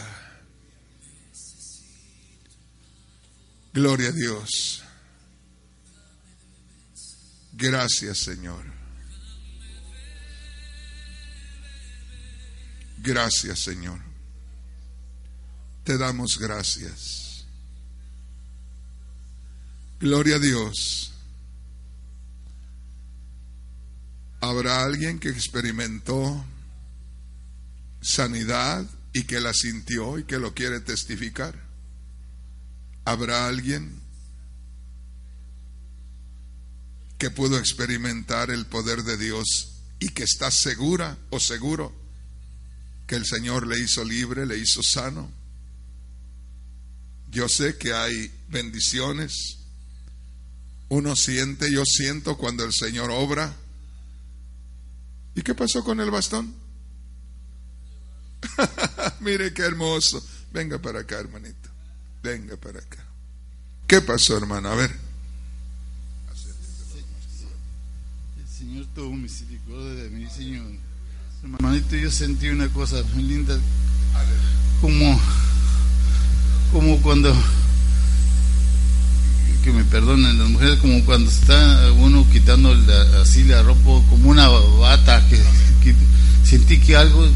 Gloria a Dios. Gracias, Señor. Gracias, Señor. Te damos gracias. Gloria a Dios. ¿Habrá alguien que experimentó sanidad y que la sintió y que lo quiere testificar? ¿Habrá alguien que pudo experimentar el poder de Dios y que está segura o seguro que el Señor le hizo libre, le hizo sano? Yo sé que hay bendiciones. Uno siente, yo siento cuando el Señor obra. ¿Y qué pasó con el bastón? (laughs) Mire qué hermoso. Venga para acá, hermanito. Venga para acá. ¿Qué pasó, hermano? A ver. El Señor tuvo misericordia de mí, Señor. Hermanito, yo sentí una cosa muy linda. Como, como cuando, que me perdonen las mujeres, como cuando está uno quitando así la ropa, como una bata, que, sentí que algo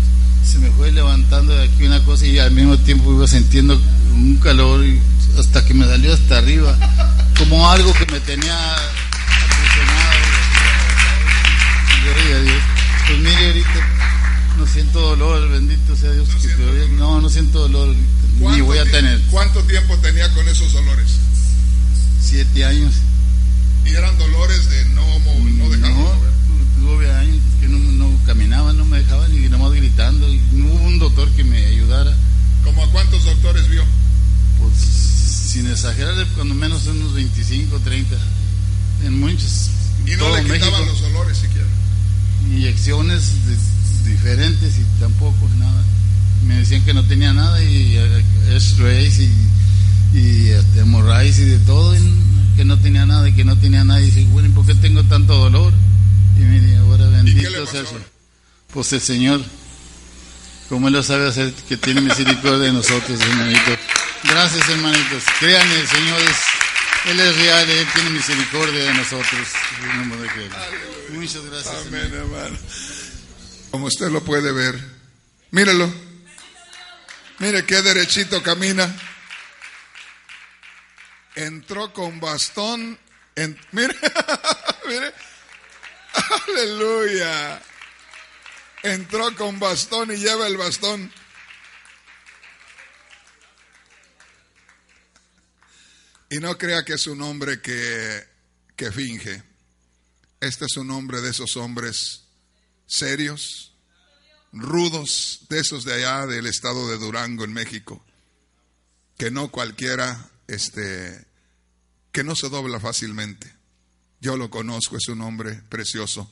fue levantando de aquí una cosa y al mismo tiempo iba sintiendo un calor hasta que me salió hasta arriba, como algo que me tenía aprisionado. Pues mire ahorita, no siento dolor, bendito sea Dios. No, no, siento dolor, ni voy a tener. ¿Cuánto tiempo tenía con esos dolores? Siete años. ¿Y eran dolores de no, no dejar no, mover? Tuve años que no, no caminaba, no me dejaba ni nomás gritando. Y no hubo un doctor que me ayudara. ¿Cómo a cuántos doctores vio? Pues sin exagerar, cuando menos unos 25, 30. En muchos. Y no le quitaban México. los dolores siquiera. Inyecciones diferentes y tampoco nada. me decían que no tenía nada y eh, stress y, y este, hemorragias y de todo, y que no tenía nada y que no tenía nada. Y dice, bueno, ¿y por qué tengo tanto dolor? Y ahora bendito sea. Pues el Señor, como Él lo sabe hacer, que tiene misericordia de nosotros, hermanito. Gracias, hermanitos. Créanme, el Señor es, Él es real, Él tiene misericordia de nosotros. Muchas gracias. Amén, hermano. Como usted lo puede ver, mírelo. Mire qué derechito camina. Entró con bastón. En, mire, (laughs) mire. (laughs) Aleluya. Entró con bastón y lleva el bastón. Y no crea que es un hombre que, que finge. Este es un hombre de esos hombres serios, rudos, de esos de allá del estado de Durango, en México, que no cualquiera, este, que no se dobla fácilmente. Yo lo conozco, es un hombre precioso.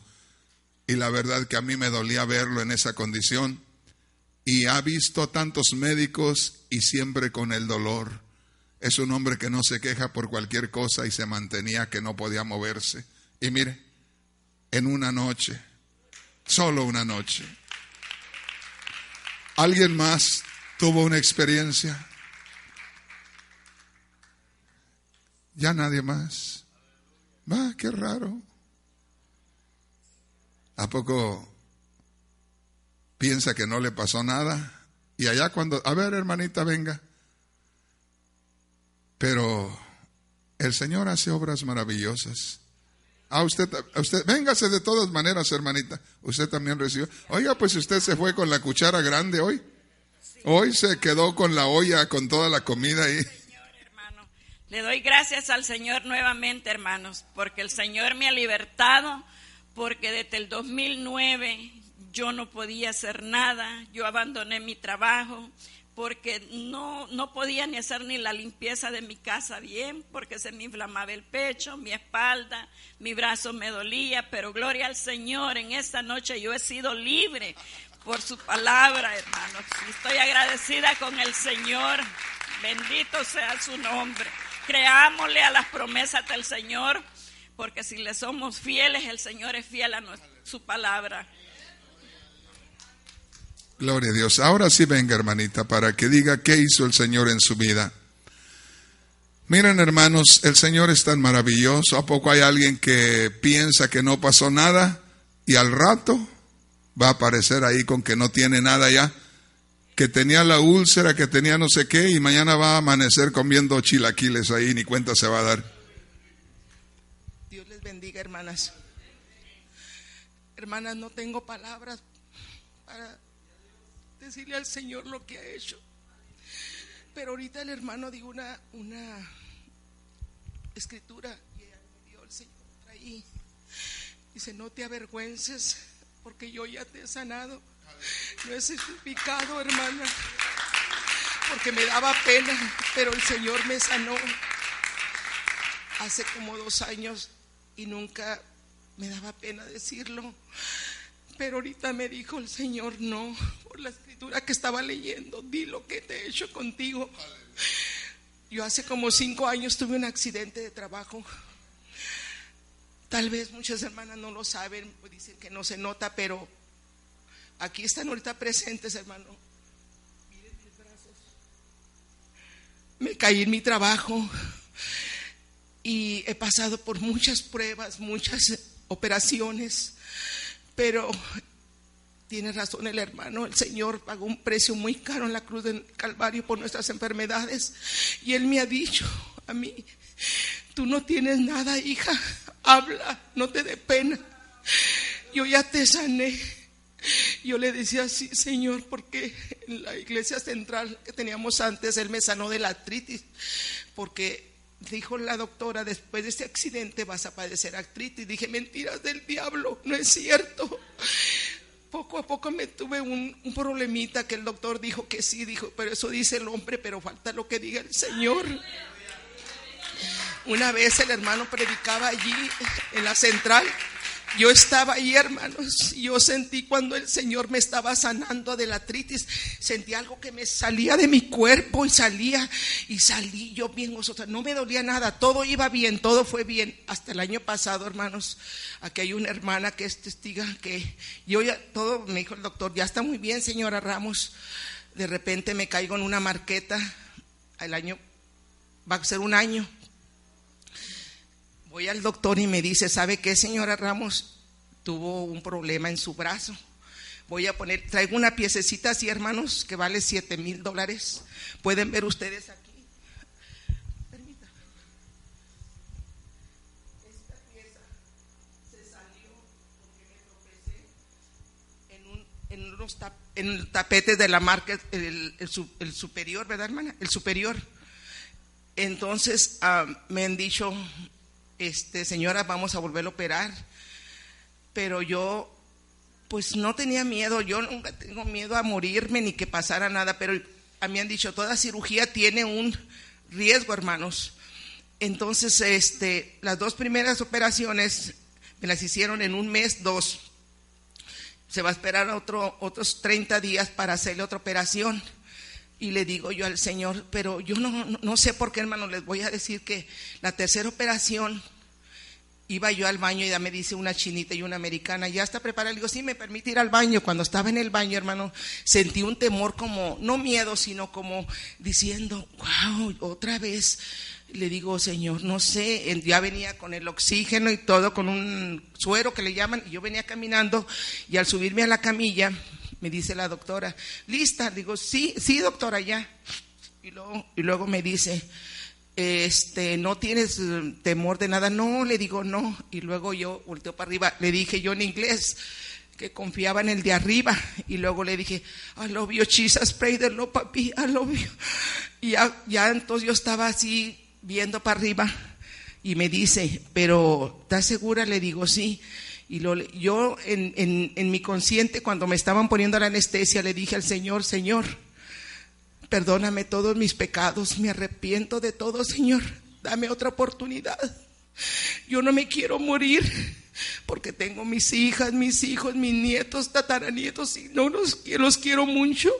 Y la verdad que a mí me dolía verlo en esa condición. Y ha visto tantos médicos y siempre con el dolor. Es un hombre que no se queja por cualquier cosa y se mantenía que no podía moverse. Y mire, en una noche, solo una noche, ¿alguien más tuvo una experiencia? Ya nadie más. Va, qué raro. ¿A poco piensa que no le pasó nada? Y allá cuando, a ver hermanita, venga. Pero el Señor hace obras maravillosas. A usted, a usted, véngase de todas maneras, hermanita. Usted también recibió. Oiga, pues usted se fue con la cuchara grande hoy. Hoy se quedó con la olla, con toda la comida ahí. Le doy gracias al Señor nuevamente, hermanos, porque el Señor me ha libertado, porque desde el 2009 yo no podía hacer nada, yo abandoné mi trabajo, porque no, no podía ni hacer ni la limpieza de mi casa bien, porque se me inflamaba el pecho, mi espalda, mi brazo me dolía, pero gloria al Señor, en esta noche yo he sido libre por su palabra, hermanos. Estoy agradecida con el Señor, bendito sea su nombre. Creámosle a las promesas del Señor, porque si le somos fieles, el Señor es fiel a su palabra. Gloria a Dios. Ahora sí venga, hermanita, para que diga qué hizo el Señor en su vida. Miren, hermanos, el Señor es tan maravilloso. ¿A poco hay alguien que piensa que no pasó nada y al rato va a aparecer ahí con que no tiene nada ya? Que tenía la úlcera, que tenía no sé qué y mañana va a amanecer comiendo chilaquiles ahí, ni cuenta se va a dar. Dios les bendiga, hermanas. Hermanas, no tengo palabras para decirle al Señor lo que ha hecho. Pero ahorita el hermano dio una, una escritura y dio el Señor ahí. Dice, no te avergüences porque yo ya te he sanado. No he certificado, hermana, porque me daba pena, pero el Señor me sanó hace como dos años y nunca me daba pena decirlo. Pero ahorita me dijo el Señor, no, por la escritura que estaba leyendo, di lo que te he hecho contigo. Yo hace como cinco años tuve un accidente de trabajo. Tal vez muchas hermanas no lo saben, pues dicen que no se nota, pero aquí están ahorita presentes, hermano. Miren mis brazos. Me caí en mi trabajo y he pasado por muchas pruebas, muchas operaciones pero tiene razón el hermano, el Señor pagó un precio muy caro en la cruz del Calvario por nuestras enfermedades. Y Él me ha dicho a mí, tú no tienes nada, hija, habla, no te dé pena. Yo ya te sané. Yo le decía, sí, Señor, porque en la iglesia central que teníamos antes, Él me sanó de la artritis, porque dijo la doctora, después de este accidente vas a padecer artritis. Dije, mentiras del diablo, no es cierto. Poco a poco me tuve un, un, problemita que el doctor dijo que sí, dijo, pero eso dice el hombre, pero falta lo que diga el Señor. Una vez el hermano predicaba allí en la central Yo estaba ahí, hermanos, yo sentí cuando el Señor me estaba sanando de la artritis, sentí algo que me salía de mi cuerpo y salía, y salí yo bien. No me dolía nada, todo iba bien, todo fue bien. Hasta el año pasado, hermanos, aquí hay una hermana que es testiga que yo ya, todo, me dijo el doctor, ya está muy bien, señora Ramos. De repente me caigo en una marqueta, el año, va a ser un año Voy al doctor y me dice, ¿sabe qué, señora Ramos? Tuvo un problema en su brazo. Voy a poner, traigo una piececita así, hermanos, que vale 7 mil dólares. Pueden ver ustedes aquí. Permítame. Esta pieza se salió en, un, en unos en tapetes de la marca, el, superior, ¿verdad, hermana? El superior. Entonces uh, me han dicho, este, señora, vamos a volver a operar. Pero yo, pues no tenía miedo, yo nunca tengo miedo a morirme ni que pasara nada, pero a mí han dicho, toda cirugía tiene un riesgo, hermanos. Entonces, este, las dos primeras operaciones me las hicieron en un mes, dos. Se va a esperar otro, otros 30 días para hacerle otra operación. Y le digo yo al Señor, pero yo no, no, sé por qué, hermano, les voy a decir que la tercera operación, iba yo al baño y ya me dice una chinita y una americana, ya está preparada. Le digo, sí, me permite ir al baño. Cuando estaba en el baño, hermano, sentí un temor como, no miedo, sino como diciendo, wow, otra vez. Le digo, Señor, no sé, ya venía con el oxígeno y todo, con un suero que le llaman, y yo venía caminando y al subirme a la camilla, me dice la doctora, ¿lista? Digo, sí, sí, doctora, ya. Y luego, y luego me dice, este, ¿no tienes eh, temor de nada? No, le digo, no. Y luego yo volteo para arriba, le dije yo en inglés que confiaba en el de arriba. Y luego le dije, I love you, Jesus, pray the Lord, papi, I love you. Y ya, ya entonces yo estaba así viendo para arriba y me dice, pero ¿estás segura? Le digo, sí. Y lo, yo en, en, mi consciente, cuando me estaban poniendo la anestesia, le dije al Señor, Señor, perdóname todos mis pecados, me arrepiento de todo, Señor, dame otra oportunidad. Yo no me quiero morir porque tengo mis hijas, mis hijos, mis nietos, tataranietos y no los, los quiero mucho.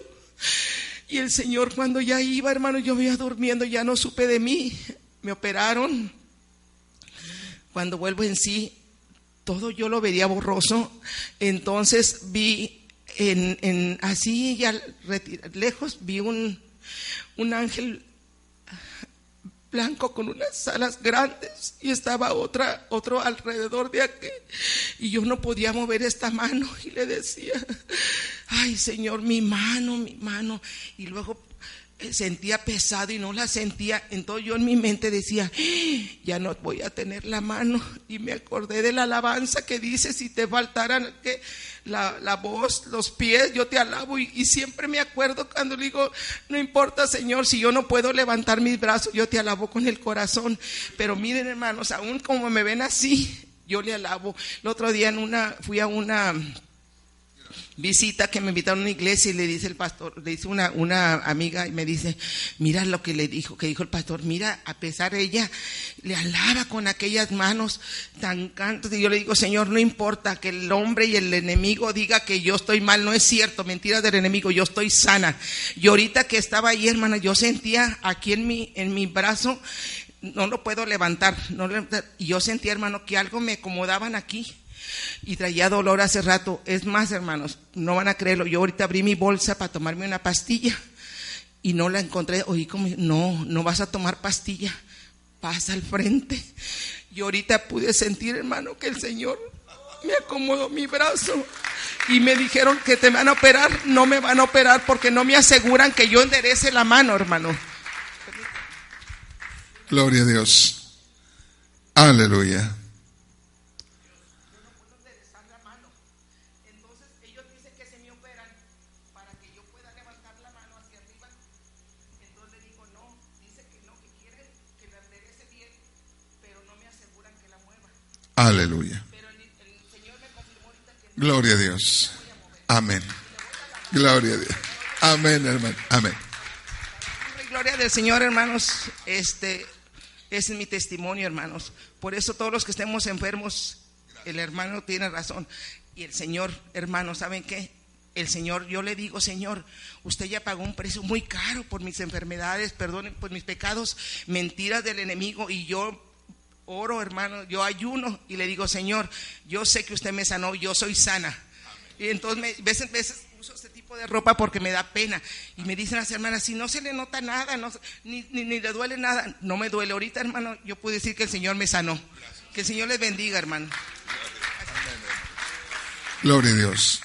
Y el Señor cuando ya iba, hermano, yo iba durmiendo, ya no supe de mí. Me operaron. Cuando vuelvo en sí, todo yo lo veía borroso. Entonces vi en, en así ya lejos, vi un, un ángel blanco con unas alas grandes y estaba otra, otro alrededor de aquí. Y yo no podía mover esta mano y le decía, ay Señor, mi mano, mi mano. Y luego sentía pesado y no la sentía. Entonces yo en mi mente decía, ya no voy a tener la mano. Y me acordé de la alabanza que dice, si te faltaran que la, la voz, los pies, yo te alabo. Y, siempre me acuerdo cuando digo, no importa Señor, si yo no puedo levantar mis brazos, yo te alabo con el corazón. Pero miren hermanos, aún como me ven así, yo le alabo. El otro día en una, fui a una visita que me invitaron a una iglesia y le dice el pastor, le dice una, una amiga y me dice, mira lo que le dijo, que dijo el pastor, mira, a pesar de ella, le alaba con aquellas manos tan cantos. Y yo le digo, Señor, no importa que el hombre y el enemigo diga que yo estoy mal, no es cierto, mentira del enemigo, yo estoy sana. Y ahorita que estaba ahí, hermana, yo sentía aquí en mi, en mi brazo, no lo puedo levantar, no, y yo sentía, hermano, que algo me acomodaban aquí y traía dolor hace rato. Es más, hermanos, no van a creerlo. Yo ahorita abrí mi bolsa para tomarme una pastilla y no la encontré. Oí como, no, no vas a tomar pastilla. Pasa al frente. Y ahorita pude sentir, hermano, que el Señor me acomodó mi brazo y me dijeron que te van a operar. No me van a operar porque no me aseguran que yo enderece la mano, hermano. Gloria a Dios. Aleluya. Aleluya. Gloria a Dios. Amén. Gloria a Dios. Amén, hermano. Amén. Gloria del Señor, hermanos. Este es mi testimonio, hermanos. Por eso todos los que estemos enfermos, el hermano tiene razón. Y el Señor, hermano, ¿saben qué? El Señor, yo le digo, Señor, usted ya pagó un precio muy caro por mis enfermedades, perdonen por mis pecados, mentiras del enemigo, y yo oro, hermano, yo ayuno y le digo, Señor, yo sé que usted me sanó, yo soy sana. Y entonces, me, veces, veces uso este tipo de ropa porque me da pena. Y me dicen las hermanas, si no se le nota nada, no, ni, ni, ni le duele nada, no me duele. Ahorita, hermano, yo puedo decir que el Señor me sanó. Que el Señor les bendiga, hermano. Gloria a Dios.